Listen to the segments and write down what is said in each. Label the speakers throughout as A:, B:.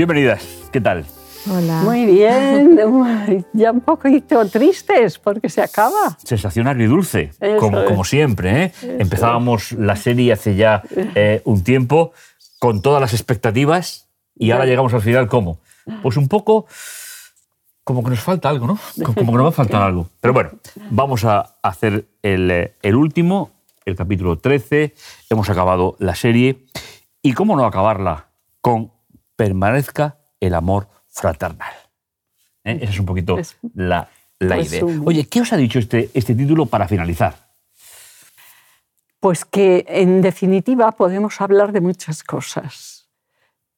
A: Bienvenidas, ¿qué tal?
B: Hola.
C: Muy bien, ya un poquito tristes porque se acaba.
A: Sensación agridulce, como, como siempre. ¿eh? Empezábamos la serie hace ya eh, un tiempo con todas las expectativas y ahora llegamos al final, ¿cómo? Pues un poco como que nos falta algo, ¿no? Como como que nos va a faltar algo. Pero bueno, vamos a hacer el, eh, el último, el capítulo 13. Hemos acabado la serie. ¿Y cómo no acabarla? Con permanezca el amor fraternal. ¿Eh? Esa es un poquito
C: Es-
A: la, la idea.
C: resumen.
A: Oye, ¿qué os ha dicho este, este título para finalizar?
C: Pues que en definitiva podemos hablar de muchas cosas,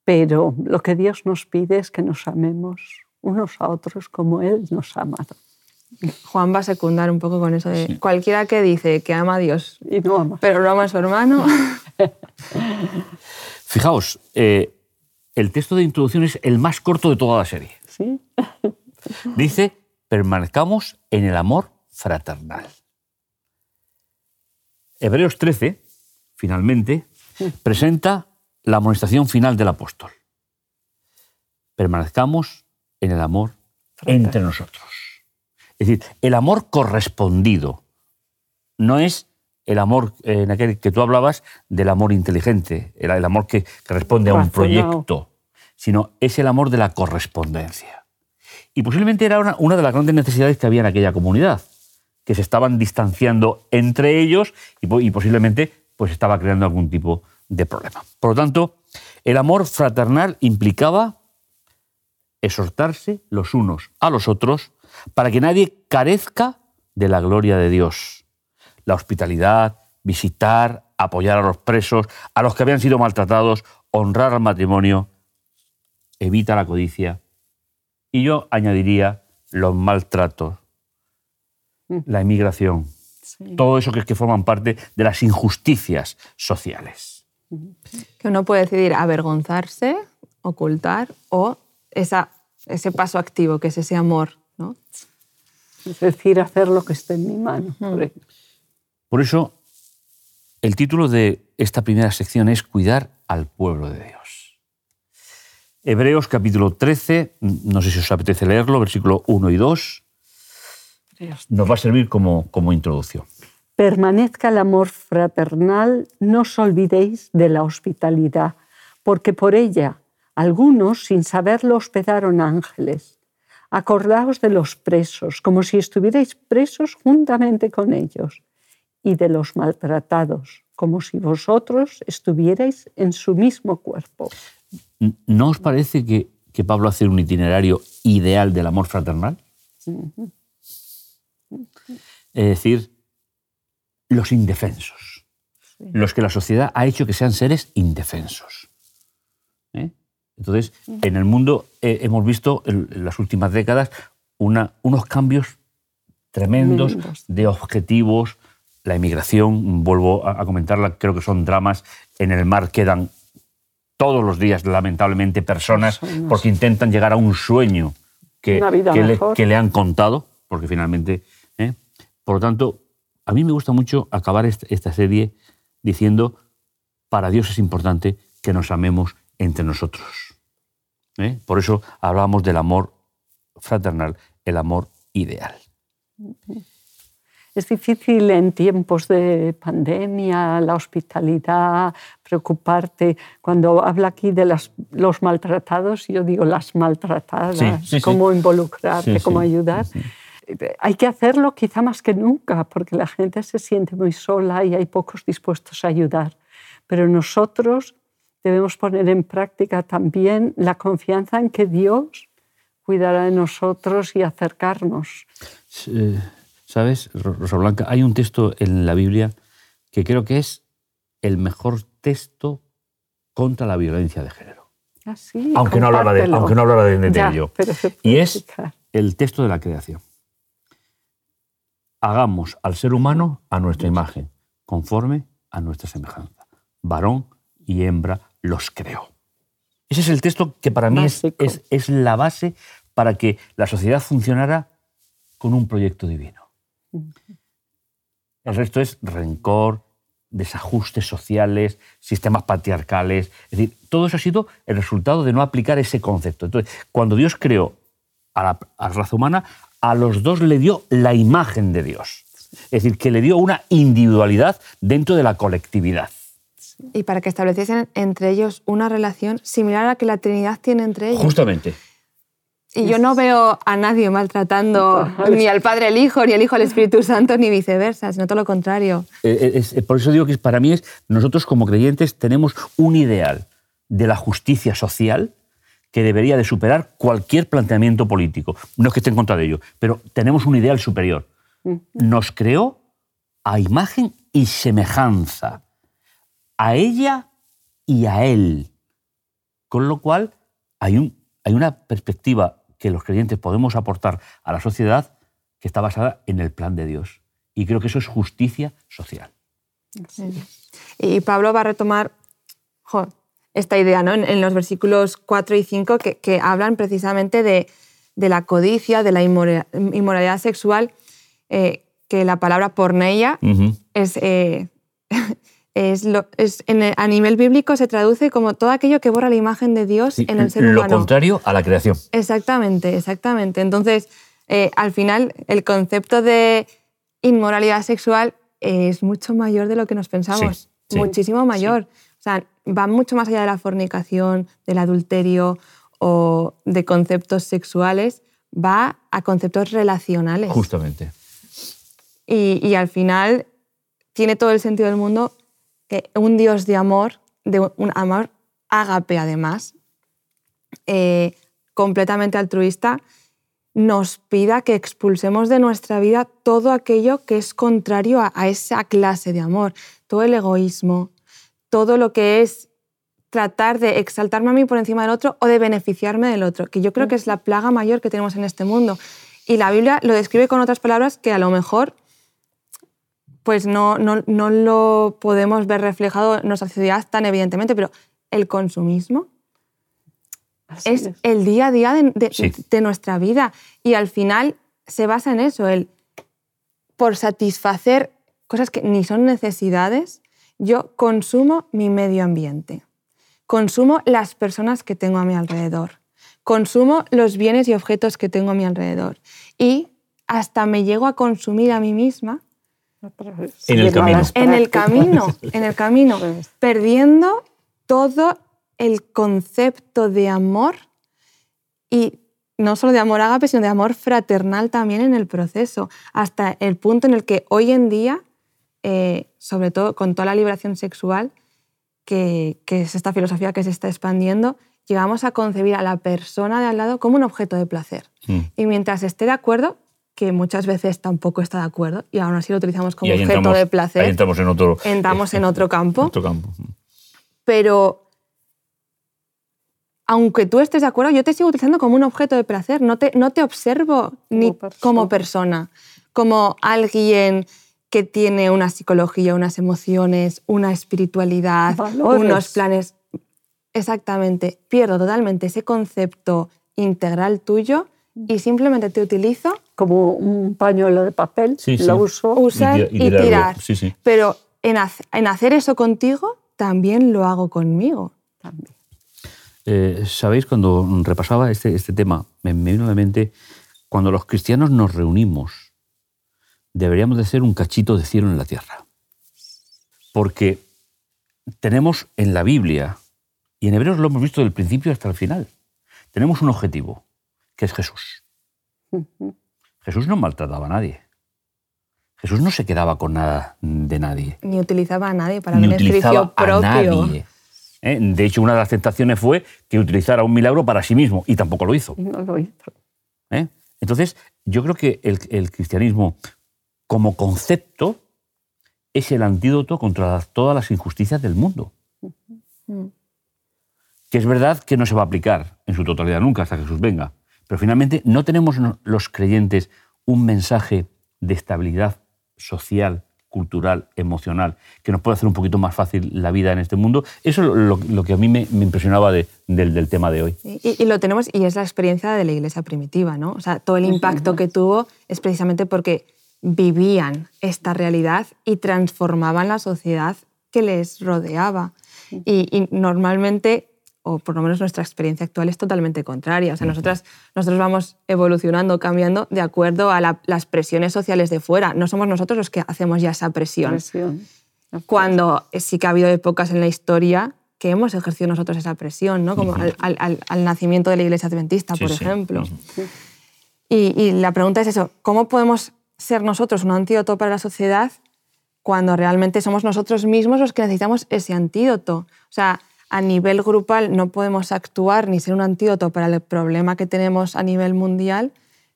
C: pero lo que Dios nos pide es que nos amemos unos a otros como Él nos ha amado.
B: Juan va a secundar un poco con eso de cualquiera que dice que ama a Dios,
C: Y no ama.
B: pero no ama a su hermano.
A: Fijaos, eh, el texto de introducción es el más corto de toda la serie.
C: ¿sí?
A: Dice, permanezcamos en el amor fraternal. Hebreos 13, finalmente, presenta la amonestación final del apóstol. Permanezcamos en el amor entre nosotros. Es decir, el amor correspondido no es el amor eh, en aquel que tú hablabas del amor inteligente, el, el amor que, que responde a un proyecto, sino es el amor de la correspondencia. Y posiblemente era una, una de las grandes necesidades que había en aquella comunidad, que se estaban distanciando entre ellos y, y posiblemente pues estaba creando algún tipo de problema. Por lo tanto, el amor fraternal implicaba exhortarse los unos a los otros para que nadie carezca de la gloria de Dios. La hospitalidad, visitar, apoyar a los presos, a los que habían sido maltratados, honrar al matrimonio, evita la codicia. Y yo añadiría los maltratos, la emigración,
C: Sí.
A: todo eso que, que forman parte de las injusticias sociales.
B: que uno puede decidir avergonzarse, ocultar o esa, ese paso activo que es ese amor. ¿no?
C: Es decir, hacer lo que esté en mi mano. por ejemplo.
A: Por eso, el título de esta primera sección es Cuidar al pueblo de Dios. Hebreos capítulo 13, no sé si os apetece leerlo, versículo 1 y 2, nos va a servir como, como introducción.
C: Permanezca el amor fraternal, no os olvidéis de la hospitalidad, porque por ella algunos, sin saberlo, hospedaron ángeles. Acordaos de los presos, como si estuvierais presos juntamente con ellos, y de los maltratados, como si vosotros estuvierais en su mismo cuerpo.
A: ¿No os parece que, que Pablo hace un itinerario ideal del amor fraternal? Es decir, los indefensos, los que la sociedad ha hecho que sean seres indefensos. ¿Eh? Entonces, en el mundo eh, hemos visto en, en las últimas décadas una- unos cambios tremendos
C: Tremendos.
A: de objetivos. La emigración, vuelvo a, comentarla, creo que son dramas. En el mar quedan todos los días, lamentablemente, personas porque intentan llegar a un sueño que, que le,
C: mejor.
A: que le han contado, porque finalmente... ¿eh? Por lo tanto, a mí me gusta mucho acabar est- esta serie diciendo, para Dios es importante que nos amemos entre nosotros. ¿eh? Por eso hablábamos del amor fraternal, el amor ideal.
C: Es difícil en tiempos de pandemia, la hospitalidad, preocuparte. Cuando habla aquí de las- los maltratados, yo digo las maltratadas,
A: Sí, sí, sí.
C: cómo involucrarte,
A: Sí,
C: cómo
A: sí,
C: ayudar. Hay que hacerlo quizá más que nunca, porque la gente se siente muy sola y hay pocos dispuestos a ayudar. Pero nosotros debemos poner en práctica también la confianza en que Dios cuidará de nosotros y acercarnos.
A: Eh, ¿Sabes, Ro- Rosa Blanca? Hay un texto en la Biblia que creo que es el mejor texto contra la violencia de género.
C: Así,
A: Aunque no hablara de, aunque no hablara de, de
C: Ya,
A: ello. Y es
C: explicar.
A: el texto de la creación. Hagamos al ser humano a nuestra imagen, conforme a nuestra semejanza. Varón y hembra los creó. Ese es el texto que para mí es- es la base para que la sociedad funcionara con un proyecto divino. El resto es rencor, desajustes sociales, sistemas patriarcales. Es decir, todo eso ha sido el resultado de no aplicar ese concepto. Entonces, cuando Dios creó a la, a la raza humana, a los dos le dio la imagen de Dios. Es decir, que le dio una individualidad dentro de la colectividad.
B: Y para que estableciesen entre ellos una relación similar a la que la Trinidad tiene entre ellos.
A: Justamente.
B: Y yo no veo a nadie maltratando ni al Padre al Hijo, ni al Hijo al Espíritu Santo, ni viceversa, sino todo lo contrario.
A: Eh, es- es- por eso digo que para mí es, nosotros como creyentes tenemos un ideal de la justicia social que debería de superar cualquier planteamiento político. No es que esté en contra de ello, pero tenemos un ideal superior. Nos creó a imagen y semejanza, a ella y a él. Con lo cual hay, un, hay una perspectiva que los creyentes podemos aportar a la sociedad que está basada en el plan de Dios. Y creo que eso es justicia social.
B: Y Pablo va a retomar jo, esta idea ¿no? en, en los versículos 4 y 5 que, que hablan precisamente de, de la codicia, de la inmora- inmoralidad sexual, eh, que la palabra porneia es, eh, es, lo, es en el- a nivel bíblico se traduce como todo aquello que borra la imagen de Dios
A: Sí,
B: en el ser
A: lo
B: humano.
A: contrario a la creación.
B: Exactamente, exactamente. Entonces, eh, al final, el concepto de inmoralidad sexual es mucho mayor de lo que nos pensamos.
A: Sí, sí.
B: Muchísimo mayor. O sea, va mucho más allá de la fornicación, del adulterio o de conceptos sexuales, va a conceptos relacionales.
A: Justamente.
B: Y, y al final tiene todo el sentido del mundo que un Dios de amor, de un amor ágape además, eh, completamente altruista, nos pida que expulsemos de nuestra vida todo aquello que es contrario a, a esa clase de amor, todo el egoísmo, todo lo que es tratar de exaltarme a mí por encima del otro o de beneficiarme del otro, que yo creo que es la plaga mayor que tenemos en este mundo. Y la Biblia lo describe con otras palabras que a lo mejor pues no, no, no lo podemos ver reflejado en nuestra sociedad tan evidentemente, pero el consumismo
C: Así
B: es
C: es.
B: el día a día de, de-
A: Sí.
B: de nuestra vida y al final se basa en eso, el por satisfacer cosas que ni son necesidades, yo consumo mi medio ambiente, consumo las personas que tengo a mi alrededor, consumo los bienes y objetos que tengo a mi alrededor y hasta me llego a consumir a mí misma.
A: En el camino.
B: en el camino, en el camino, perdiendo todo el concepto de amor y no solo de amor ágape, sino de amor fraternal también en el proceso, hasta el punto en el que hoy en día, eh, sobre todo con toda la liberación sexual, que, que es esta filosofía que se está expandiendo, llegamos a concebir a la persona de al lado como un objeto de placer.
A: Mm.
B: Y mientras esté de acuerdo, que muchas veces tampoco está de acuerdo, y aún así lo utilizamos como objeto
A: entramos,
B: de placer,
A: ahí entramos en otro,
B: entramos en otro campo,
A: otro campo.
B: pero aunque tú estés de acuerdo, yo te sigo utilizando como un objeto de placer, no te, no te observo ni
C: persona.
B: como persona, como alguien que tiene una psicología, unas emociones, una espiritualidad,
C: Valores.
B: unos planes. Exactamente, pierdo totalmente ese concepto integral tuyo y simplemente te utilizo
C: Como un pañuelo de papel,
A: Sí, sí.
C: lo uso.
B: usar
A: Y
B: y,
A: y
B: tirar.
A: Sí, sí.
B: Pero en, hacer eso contigo, también lo hago conmigo.
C: también.
A: Eh, Sabéis, cuando repasaba este, este tema, me, me vino a la mente, cuando los cristianos nos reunimos, deberíamos de ser un cachito de cielo en la tierra. Porque tenemos en la Biblia, y en Hebreos lo hemos visto del principio hasta el final, tenemos un objetivo, que es Jesús.
C: Ujú.
A: Jesús no maltrataba a nadie. Jesús no se quedaba con nada de nadie.
B: Ni utilizaba a nadie para
A: ni
B: beneficio
A: a
B: propio.
A: nadie. ¿eh? De hecho, una de las tentaciones fue que utilizara un milagro para sí mismo y tampoco lo hizo.
C: No lo hizo.
A: ¿eh? Entonces, yo creo que el, el cristianismo como concepto es el antídoto contra todas las injusticias del mundo.
B: Mm.
A: Que es verdad que no se va a aplicar en su totalidad nunca hasta que Jesús venga. Pero finalmente, ¿no tenemos los creyentes un mensaje de estabilidad social, cultural, emocional, que nos puede hacer un poquito más fácil la vida en este mundo? Eso es lo, lo- lo que a mí me, me impresionaba de- del, del tema de hoy.
B: Y, y lo tenemos, y es la experiencia de la iglesia primitiva, ¿no? O sea, todo el impacto que tuvo es precisamente porque vivían esta realidad y transformaban la sociedad que les rodeaba. Y, y normalmente o por lo menos nuestra experiencia actual es totalmente contraria. O sea, nosotras, nosotros vamos evolucionando, cambiando de acuerdo a las presiones sociales de fuera. No somos nosotros los que hacemos ya esa presión. Cuando sí que ha habido épocas en la historia que hemos ejercido nosotros esa presión, ¿no? como al, nacimiento de la Iglesia Adventista, por ejemplo. y, y la pregunta es eso, ¿cómo podemos ser nosotros un antídoto para la sociedad cuando realmente somos nosotros mismos los que necesitamos ese antídoto? O sea, a nivel grupal no podemos actuar ni ser un antídoto para el problema que tenemos a nivel mundial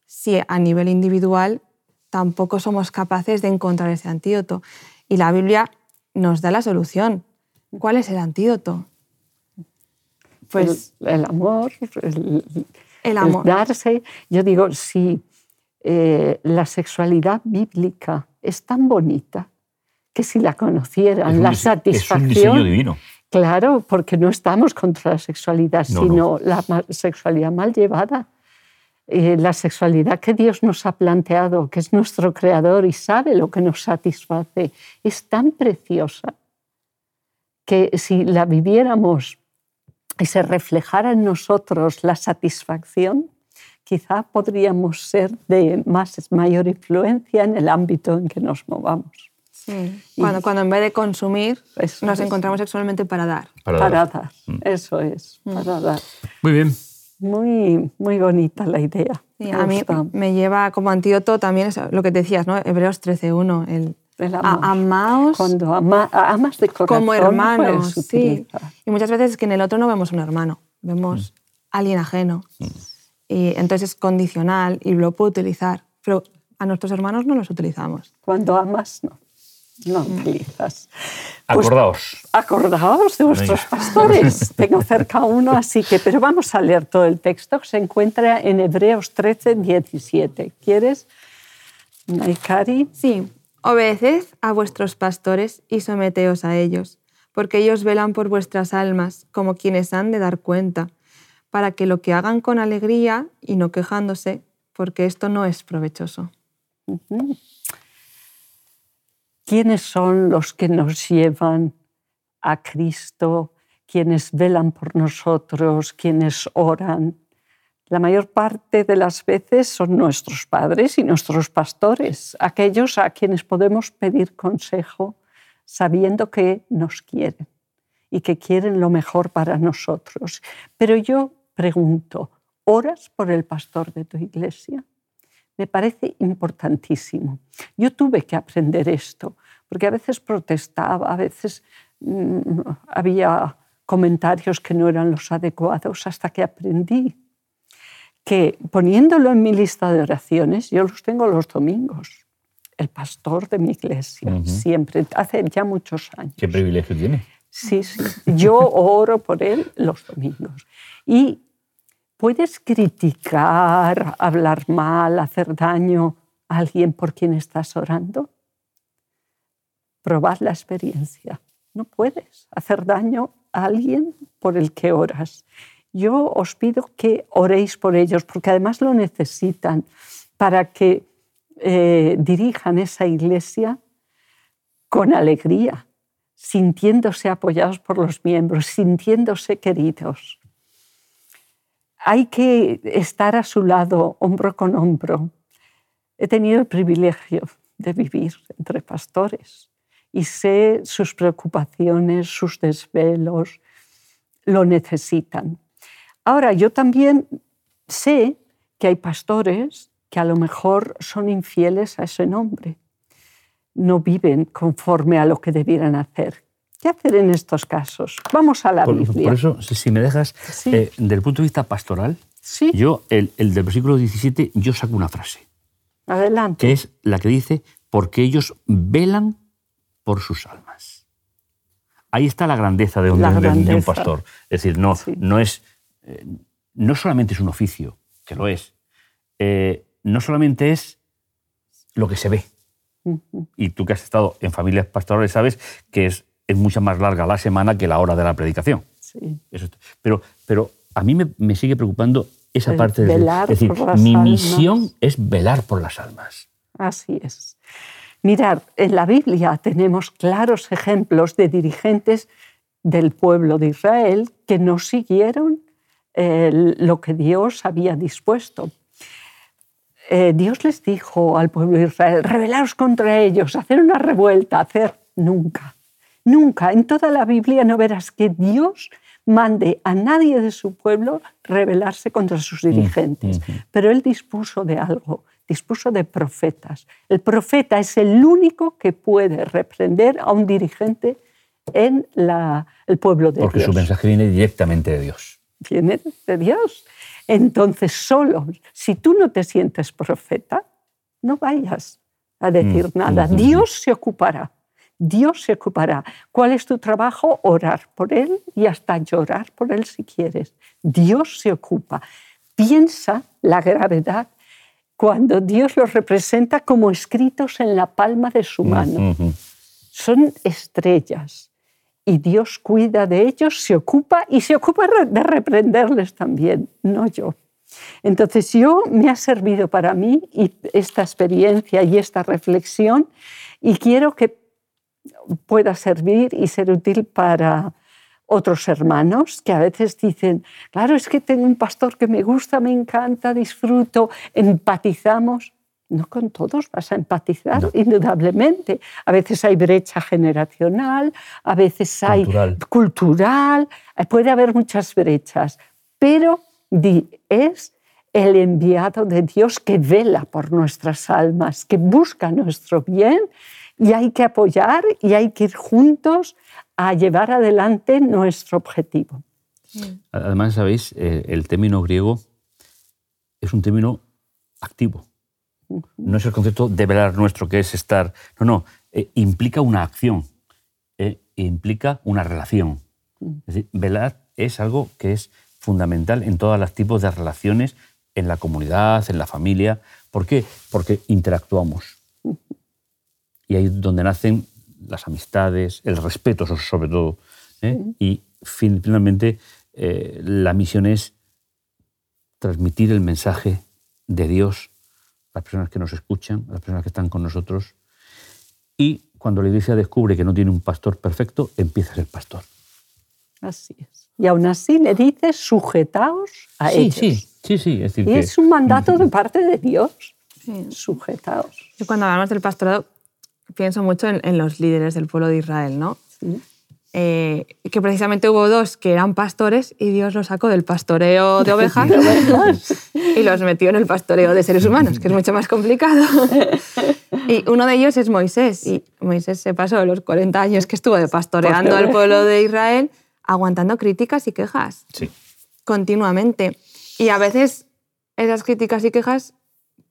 B: si a nivel individual tampoco somos capaces de encontrar ese antídoto. Y la Biblia nos da la solución. ¿Cuál es el antídoto?
C: Pues el, amor, el, amor. darse. Yo digo, si eh, la sexualidad bíblica es tan bonita que si la conocieran, la satisfacción... Es un diseño divino. Claro, porque no estamos contra la sexualidad, sino la sexualidad mal llevada. Eh, la sexualidad que Dios nos ha planteado, que es nuestro creador y sabe lo que nos satisface, es tan preciosa que si la viviéramos y se reflejara en nosotros la satisfacción, quizá podríamos ser de más, mayor influencia en el ámbito en que nos movamos.
B: Cuando, cuando en vez de consumir nos encontramos sexualmente para dar.
C: Para, dar. Mm. Eso es, mm. para dar.
A: Muy bien.
C: Muy, muy bonita la idea.
B: a mí me lleva como antídoto también lo que decías, ¿no? Hebreos 13.1, el, el amaos
C: cuando amas de corazón
B: como hermanos. Sí. Y muchas veces es que en el otro no vemos un hermano, vemos mm. alguien ajeno. Y entonces es condicional y lo puedo utilizar, pero a nuestros hermanos no los utilizamos.
C: Cuando amas, no no utilizas.
A: Pues, acordaos.
C: Acordaos de vuestros pastores. Tengo cerca uno, así que, pero vamos a leer todo el texto que se encuentra en Hebreos 13, 17. ¿Quieres, Naikari?
B: Sí. Obedeced a vuestros pastores y someteos a ellos, porque ellos velan por vuestras almas como quienes han de dar cuenta, para que lo que hagan con alegría y no quejándose, porque esto no es provechoso.
C: ¿Quiénes son los que nos llevan a Cristo? ¿Quiénes velan por nosotros? ¿Quiénes oran? La mayor parte de las veces son nuestros padres y nuestros pastores, aquellos a quienes podemos pedir consejo sabiendo que nos quieren y que quieren lo mejor para nosotros. Pero yo pregunto, ¿oras por el pastor de tu iglesia? Me parece importantísimo. Yo tuve que aprender esto, porque a veces protestaba, a veces mm, había comentarios que no eran los adecuados, hasta que aprendí que poniéndolo en mi lista de oraciones, yo los tengo los domingos. El pastor de mi iglesia, siempre, hace ya muchos años.
A: ¿Qué privilegio tiene?
C: Sí, sí. Yo oro por él los domingos. Y ¿Puedes criticar, hablar mal, hacer daño a alguien por quien estás orando? Probad la experiencia. No puedes hacer daño a alguien por el que oras. Yo os pido que oréis por ellos, porque además lo necesitan para que eh, dirijan esa iglesia con alegría, sintiéndose apoyados por los miembros, sintiéndose queridos hay que estar a su lado, hombro con hombro. He tenido el privilegio de vivir entre pastores y sé sus preocupaciones, sus desvelos, lo necesitan. Ahora, yo también sé que hay pastores que a lo mejor son infieles a ese nombre, no viven conforme a lo que debieran hacer. ¿Qué hacer en estos casos? Vamos a la Biblia.
A: Por eso, si me dejas, eh, desde el punto de vista pastoral, yo, el, del versículo 17, yo saco una frase.
C: Adelante.
A: Que es la que dice, porque ellos velan por sus almas. Ahí está la grandeza de un, un pastor. Es decir, no, no, es, eh, no solamente es un oficio, que lo es, eh, no solamente es lo que se ve. Y tú que has estado en familias pastorales sabes que es es mucho más larga la semana que la hora de la predicación. Sí. pero, pero a mí me, sigue preocupando esa parte de...
C: Velar
A: es decir, mi misión es velar por las almas.
C: Así es. Mirad, en la Biblia tenemos claros ejemplos de dirigentes del pueblo de Israel que no siguieron eh, lo que Dios había dispuesto. Eh, Dios les dijo al pueblo de Israel, rebelaros contra ellos, hacer una revuelta, hacer nunca, nunca. En toda la Biblia no verás que Dios mande a nadie de su pueblo rebelarse contra sus mm, dirigentes. Pero él dispuso de algo, dispuso de profetas. El profeta es el único que puede reprender a un dirigente en el pueblo de
A: Dios. Porque su mensaje viene directamente de Dios.
C: Viene de Dios. Entonces, solo si tú no te sientes profeta, no vayas a decir mm, nada. Dios se ocupará. Dios se ocupará. ¿Cuál es tu trabajo? Orar por Él y hasta llorar por Él si quieres. Dios se ocupa. Piensa la gravedad cuando Dios los representa como escritos en la palma de su mano. Son estrellas y Dios cuida de ellos, se ocupa y se ocupa de reprenderles también, no yo. Entonces yo me ha servido para mí esta experiencia y esta reflexión y quiero que pueda servir y ser útil para otros hermanos que a veces dicen, claro, es que tengo un pastor que me gusta, me encanta, disfruto, empatizamos. No con todos vas a empatizar, indudablemente. A veces hay brecha generacional, a veces hay cultural. cultural, puede haber muchas brechas, pero es el enviado de Dios que vela por nuestras almas, que busca nuestro bien y hay que apoyar y hay que ir juntos a llevar adelante nuestro objetivo.
A: Además, sabéis, eh, el término griego es un término activo. No es el concepto de velar nuestro, que es estar. No, no, eh, implica una acción, eh, implica una relación. Es decir, velar es algo que es fundamental en todos los tipos de relaciones, en la comunidad, en la familia. ¿Por qué? Porque interactuamos y ahí es donde nacen las amistades, el respeto sobre todo. ¿eh? Y finalmente eh, la misión es transmitir el mensaje de Dios a las personas que nos escuchan, a las personas que están con nosotros. Y cuando la iglesia descubre que no tiene un pastor perfecto, empieza a ser pastor.
C: Así es. Y aún así le dice, sujetaos a
A: sí,
C: ellos.
A: Sí, sí, sí. Es,
C: decir, y es un mandato de parte de Dios. Sujetaos.
B: Y cuando hablamos del pastorado, pienso mucho en, los líderes del pueblo de Israel, ¿no? Eh, que precisamente hubo dos que eran pastores y Dios los sacó del pastoreo de ovejas y los metió en el pastoreo de seres humanos, que es mucho más complicado. y uno de ellos es Moisés. Y Moisés se pasó los 40 años que estuvo de pastoreando al pueblo de Israel, aguantando críticas y quejas.
A: Sí.
B: Continuamente. Y a veces esas críticas y quejas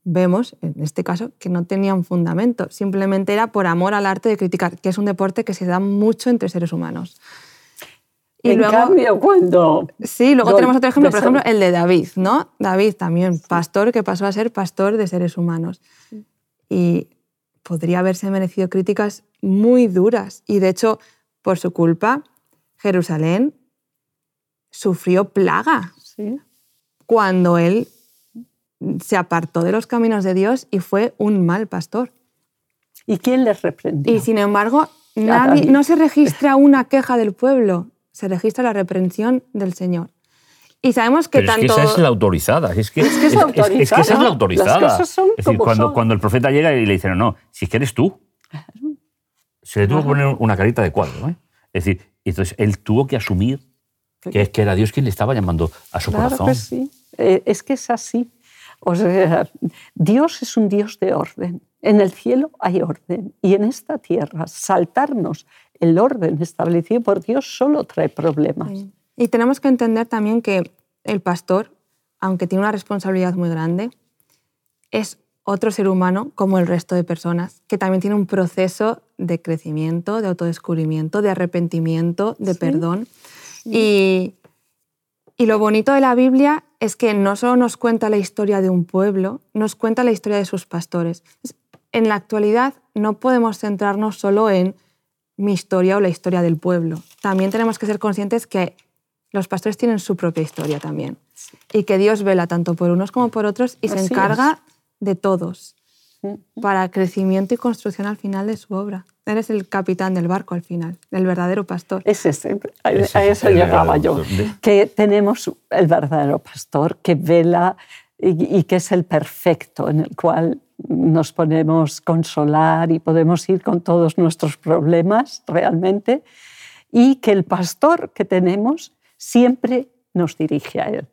B: vemos, en este caso, que no tenían fundamento. Simplemente era por amor al arte de criticar, que es un deporte que se da mucho entre seres humanos.
C: Y en luego, cambio, cuando...
B: Sí, luego tenemos otro ejemplo, por ejemplo, el de David, ¿no? David también, pastor que pasó a ser pastor de seres humanos. Y podría haberse merecido críticas muy duras. Y de hecho, por su culpa, Jerusalén sufrió plaga.
C: Sí.
B: Cuando él se apartó de los caminos de Dios y fue un mal pastor.
C: ¿Y quién les reprendió?
B: Y sin embargo, no se registra una queja del pueblo, se registra la reprensión del Señor. Y sabemos que
A: Pero
B: tanto...
A: Es que esa es la autorizada. Es que,
C: es, que es, la autorizada.
A: Es, que esa es la autorizada.
C: es decir,
A: cuando, cuando, el profeta llega y le dice, no, no, si es que eres tú. Se le tuvo que poner una carita de cuadro. ¿eh? Es decir, entonces él tuvo que asumir que, que era Dios quien le estaba llamando a su
C: claro
A: corazón.
C: Que sí. Eh, es que es así. O sea, Dios es un Dios de orden. En el cielo hay orden y en esta tierra saltarnos el orden establecido por Dios solo trae problemas.
B: Y tenemos que entender también que el pastor, aunque tiene una responsabilidad muy grande, es otro ser humano como el resto de personas, que también tiene un proceso de crecimiento, de autodescubrimiento, de arrepentimiento, de perdón. Y, y lo bonito de la Biblia es que no solo nos cuenta la historia de un pueblo, nos cuenta la historia de sus pastores. En la actualidad no podemos centrarnos solo en mi historia o la historia del pueblo. También tenemos que ser conscientes que los pastores tienen su propia historia también y que Dios vela tanto por unos como por otros y se encarga de todos. Para crecimiento y construcción al final de su obra. Eres el capitán del barco al final, el verdadero pastor.
C: Es ese, a,
A: Ese
C: a
A: es
C: eso llegaba yo.
A: pastor.
C: Que tenemos el verdadero pastor que vela y, y que es el perfecto, en el cual nos podemos consolar y podemos ir con todos nuestros problemas realmente. Y que el pastor que tenemos siempre nos dirige a él.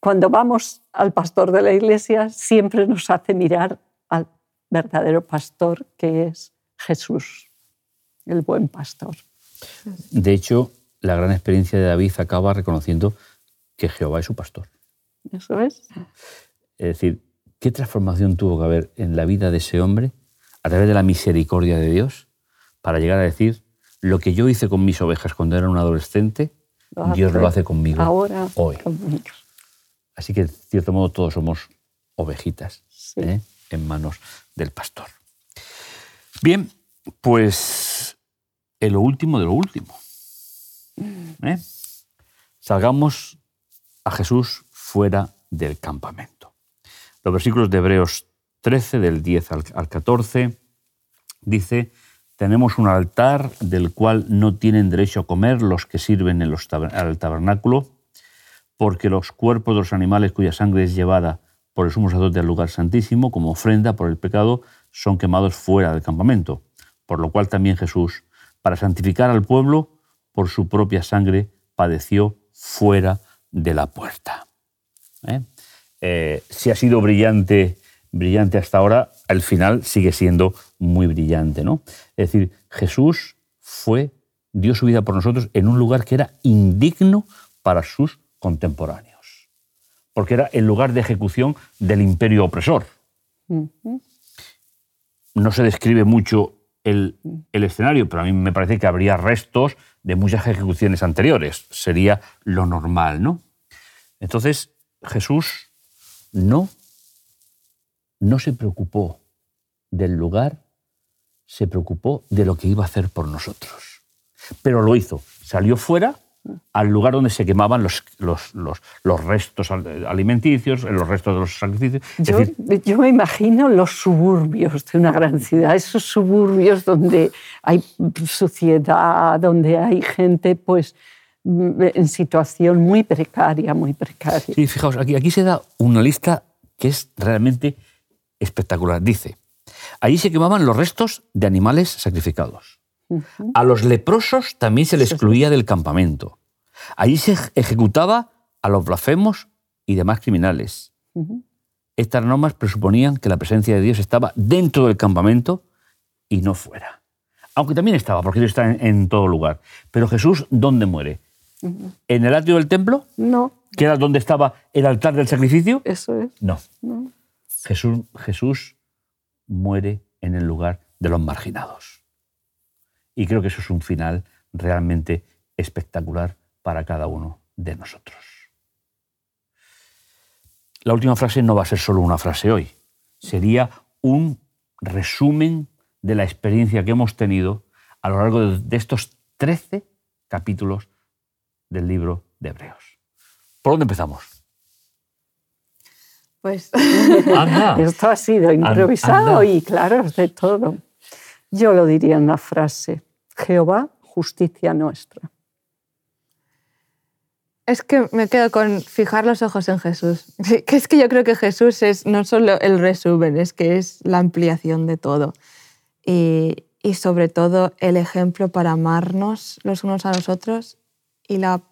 C: Cuando vamos al pastor de la iglesia, siempre nos hace mirar al verdadero pastor que es Jesús, el buen pastor.
A: De hecho, la gran experiencia de David acaba reconociendo que Jehová es su pastor.
C: Eso es.
A: Es decir, ¿qué transformación tuvo que haber en la vida de ese hombre a través de la misericordia de Dios para llegar a decir lo que yo hice con mis ovejas cuando era un adolescente,
C: Lo
A: Dios lo hace conmigo
C: Ahora
A: hoy?
C: conmigo.
A: Así que, de cierto modo, todos somos ovejitas
C: Sí.
A: ¿eh? En manos del pastor. Bien, pues en lo último de lo último. ¿eh? Salgamos a Jesús fuera del campamento. Los versículos de Hebreos 13, del 10 al, al 14, dice, tenemos un altar del cual no tienen derecho a comer los que sirven en los tab- al tabernáculo, porque los cuerpos de los animales cuya sangre es llevada por el sumo sacerdote al lugar santísimo como ofrenda por el pecado son quemados fuera del campamento, por lo cual también Jesús, para santificar al pueblo, por su propia sangre padeció fuera de la puerta. ¿Eh? Eh, si ha sido brillante, brillante hasta ahora, al final sigue siendo muy brillante. ¿no? Es decir, Jesús fue, dio su vida por nosotros en un lugar que era indigno para sus contemporáneos, porque era el lugar de ejecución del imperio opresor. No se describe mucho el, el escenario, pero a mí me parece que habría restos de muchas ejecuciones anteriores. Sería lo normal, ¿no? Entonces, Jesús no, no se preocupó del lugar, se preocupó de lo que iba a hacer por nosotros. Pero lo hizo. Salió fuera al lugar donde se quemaban los, los, los, los restos al- alimenticios, los restos de los sacrificios.
C: Yo,
A: decir,
C: yo me imagino los suburbios de una gran ciudad, esos suburbios donde hay suciedad, donde hay gente pues mm, en situación muy precaria, muy precaria.
A: Sí, fijaos, aquí, aquí se da una lista que es realmente espectacular. Dice, allí se quemaban los restos de animales sacrificados. A los leprosos también se les excluía del campamento. Allí se ej- ejecutaba a los blasfemos y demás criminales. Estas normas presuponían que la presencia de Dios estaba dentro del campamento y no fuera. Aunque también estaba, porque Dios está en, en todo lugar. Pero Jesús, ¿dónde muere? ¿En el atrio del templo?
C: No,
A: que era donde estaba el altar del sacrificio?
C: eso es.
A: No.
C: No.
A: Jesús, Jesús muere en el lugar de los marginados. Y creo que eso es un final realmente espectacular para cada uno de nosotros. La última frase no va a ser solo una frase hoy, sería un resumen de la experiencia que hemos tenido a lo largo de, estos 13 capítulos del libro de Hebreos. ¿Por dónde empezamos?
B: Pues
A: Anda.
C: Esto ha sido improvisado
A: anda.
C: y claro, es de todo. Yo lo diría en una frase, Jehová, justicia nuestra.
B: es que me quedo con fijar los ojos en Jesús. Que es que yo creo que Jesús es no solo el resumen, es que es la ampliación de todo. Y, y sobre todo el ejemplo para amarnos los unos a los otros y la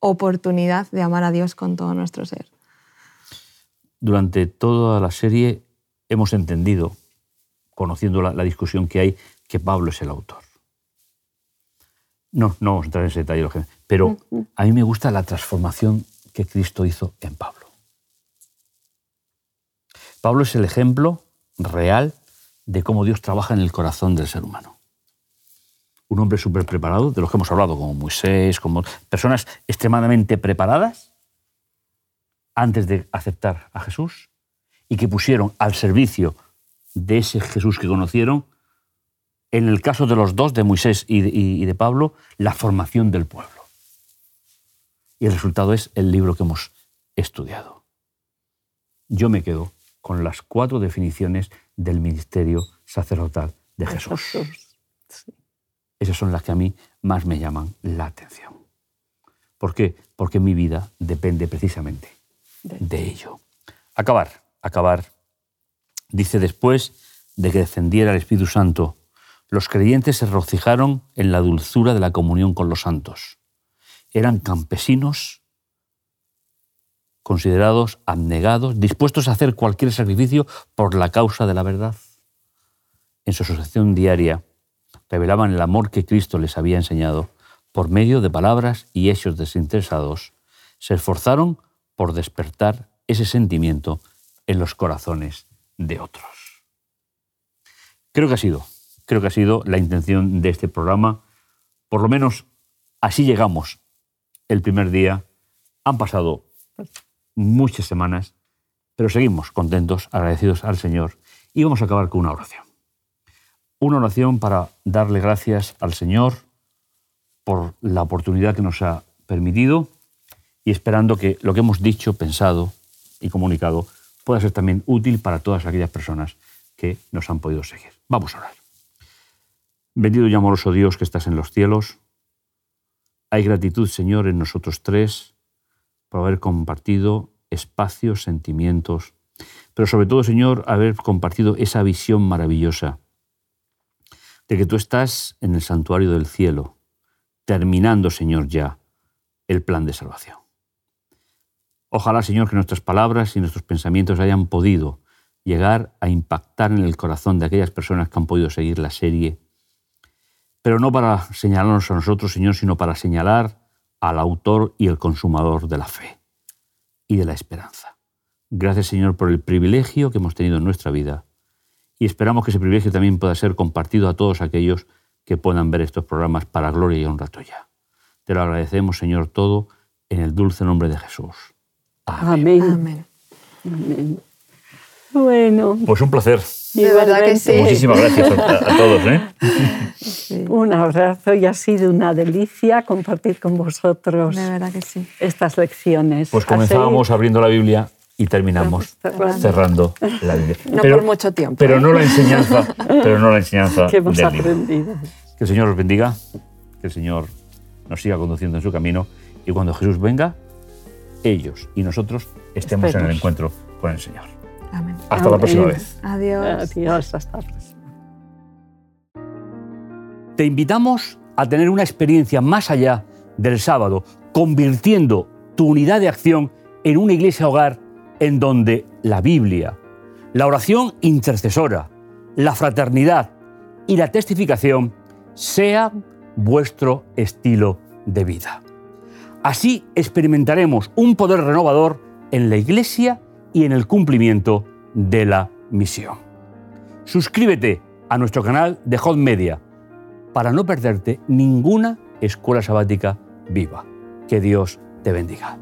B: oportunidad de amar a Dios con todo nuestro ser.
A: durante toda la serie hemos entendido, conociendo la, la discusión que hay, que Pablo es el autor. No, no vamos a entrar en ese detalle, pero a mí me gusta la transformación que Cristo hizo en Pablo. Pablo es el ejemplo real de cómo Dios trabaja en el corazón del ser humano. Un hombre súper preparado, de los que hemos hablado, como Moisés, como personas extremadamente preparadas, antes de aceptar a Jesús y que pusieron al servicio de ese Jesús que conocieron, en el caso de los dos, de Moisés y de, Pablo, la formación del pueblo. Y el resultado es el libro que hemos estudiado. Yo me quedo con las cuatro definiciones del ministerio sacerdotal de Jesús.
C: Jesús. Sí.
A: Esas son las que a mí más me llaman la atención. ¿Por qué? Porque mi vida depende precisamente
C: De-
A: de ello. Acabar, acabar. Dice después de que descendiera el Espíritu Santo, los creyentes se regocijaron en la dulzura de la comunión con los santos. Eran campesinos considerados abnegados, dispuestos a hacer cualquier sacrificio por la causa de la verdad. En su asociación diaria revelaban el amor que Cristo les había enseñado por medio de palabras y hechos desinteresados. Se esforzaron por despertar ese sentimiento en los corazones de otros. Creo que ha sido, creo que ha sido la intención de este programa. Por lo menos así llegamos el primer día. Han pasado muchas semanas, pero seguimos contentos, agradecidos al Señor. Y vamos a acabar con una oración. Una oración para darle gracias al Señor por la oportunidad que nos ha permitido y esperando que lo que hemos dicho, pensado y comunicado pueda ser también útil para todas aquellas personas que nos han podido seguir. Vamos a orar. Bendito y amoroso Dios que estás en los cielos. Hay gratitud, Señor, en nosotros tres por haber compartido espacios, sentimientos, pero sobre todo, Señor, haber compartido esa visión maravillosa de que tú estás en el santuario del cielo, terminando, Señor, ya el plan de salvación. Ojalá, Señor, que nuestras palabras y nuestros pensamientos hayan podido llegar a impactar en el corazón de aquellas personas que han podido seguir la serie, pero no para señalarnos a nosotros, Señor, sino para señalar al autor y el consumador de la fe y de la esperanza. Gracias, Señor, por el privilegio que hemos tenido en nuestra vida y esperamos que ese privilegio también pueda ser compartido a todos aquellos que puedan ver estos programas para gloria y honra tuya. Te lo agradecemos, Señor, todo en el dulce nombre de Jesús.
C: Amén.
B: Amén.
C: Amén. Bueno,
A: Pues un placer.
B: De verdad que sí.
A: Muchísimas gracias a, a todos. ¿eh?
C: un abrazo y ha sido una delicia compartir con vosotros
B: De verdad que sí.
C: estas lecciones.
A: Pues comenzábamos abriendo la Biblia y terminamos
C: Cerrando.
A: cerrando la Biblia.
B: No por mucho tiempo,
A: Pero
B: ¿eh?
A: no la enseñanza, pero no la enseñanza
C: que hemos
A: del libro.
C: aprendido.
A: Que el Señor os bendiga, que el Señor nos siga conduciendo en su camino y cuando Jesús venga, ellos y nosotros estemos en el encuentro con el Señor.
B: Amén.
A: Hasta la próxima vez.
B: Adiós.
C: Adiós, hasta la próxima.
A: Te invitamos a tener una experiencia más allá del sábado, convirtiendo tu unidad de acción en una iglesia hogar en donde la Biblia, la oración intercesora, la fraternidad y la testificación sean vuestro estilo de vida. Así experimentaremos un poder renovador en la iglesia y en el cumplimiento de la misión. Suscríbete a nuestro canal de Hot Media para no perderte ninguna escuela sabática viva. Que Dios te bendiga.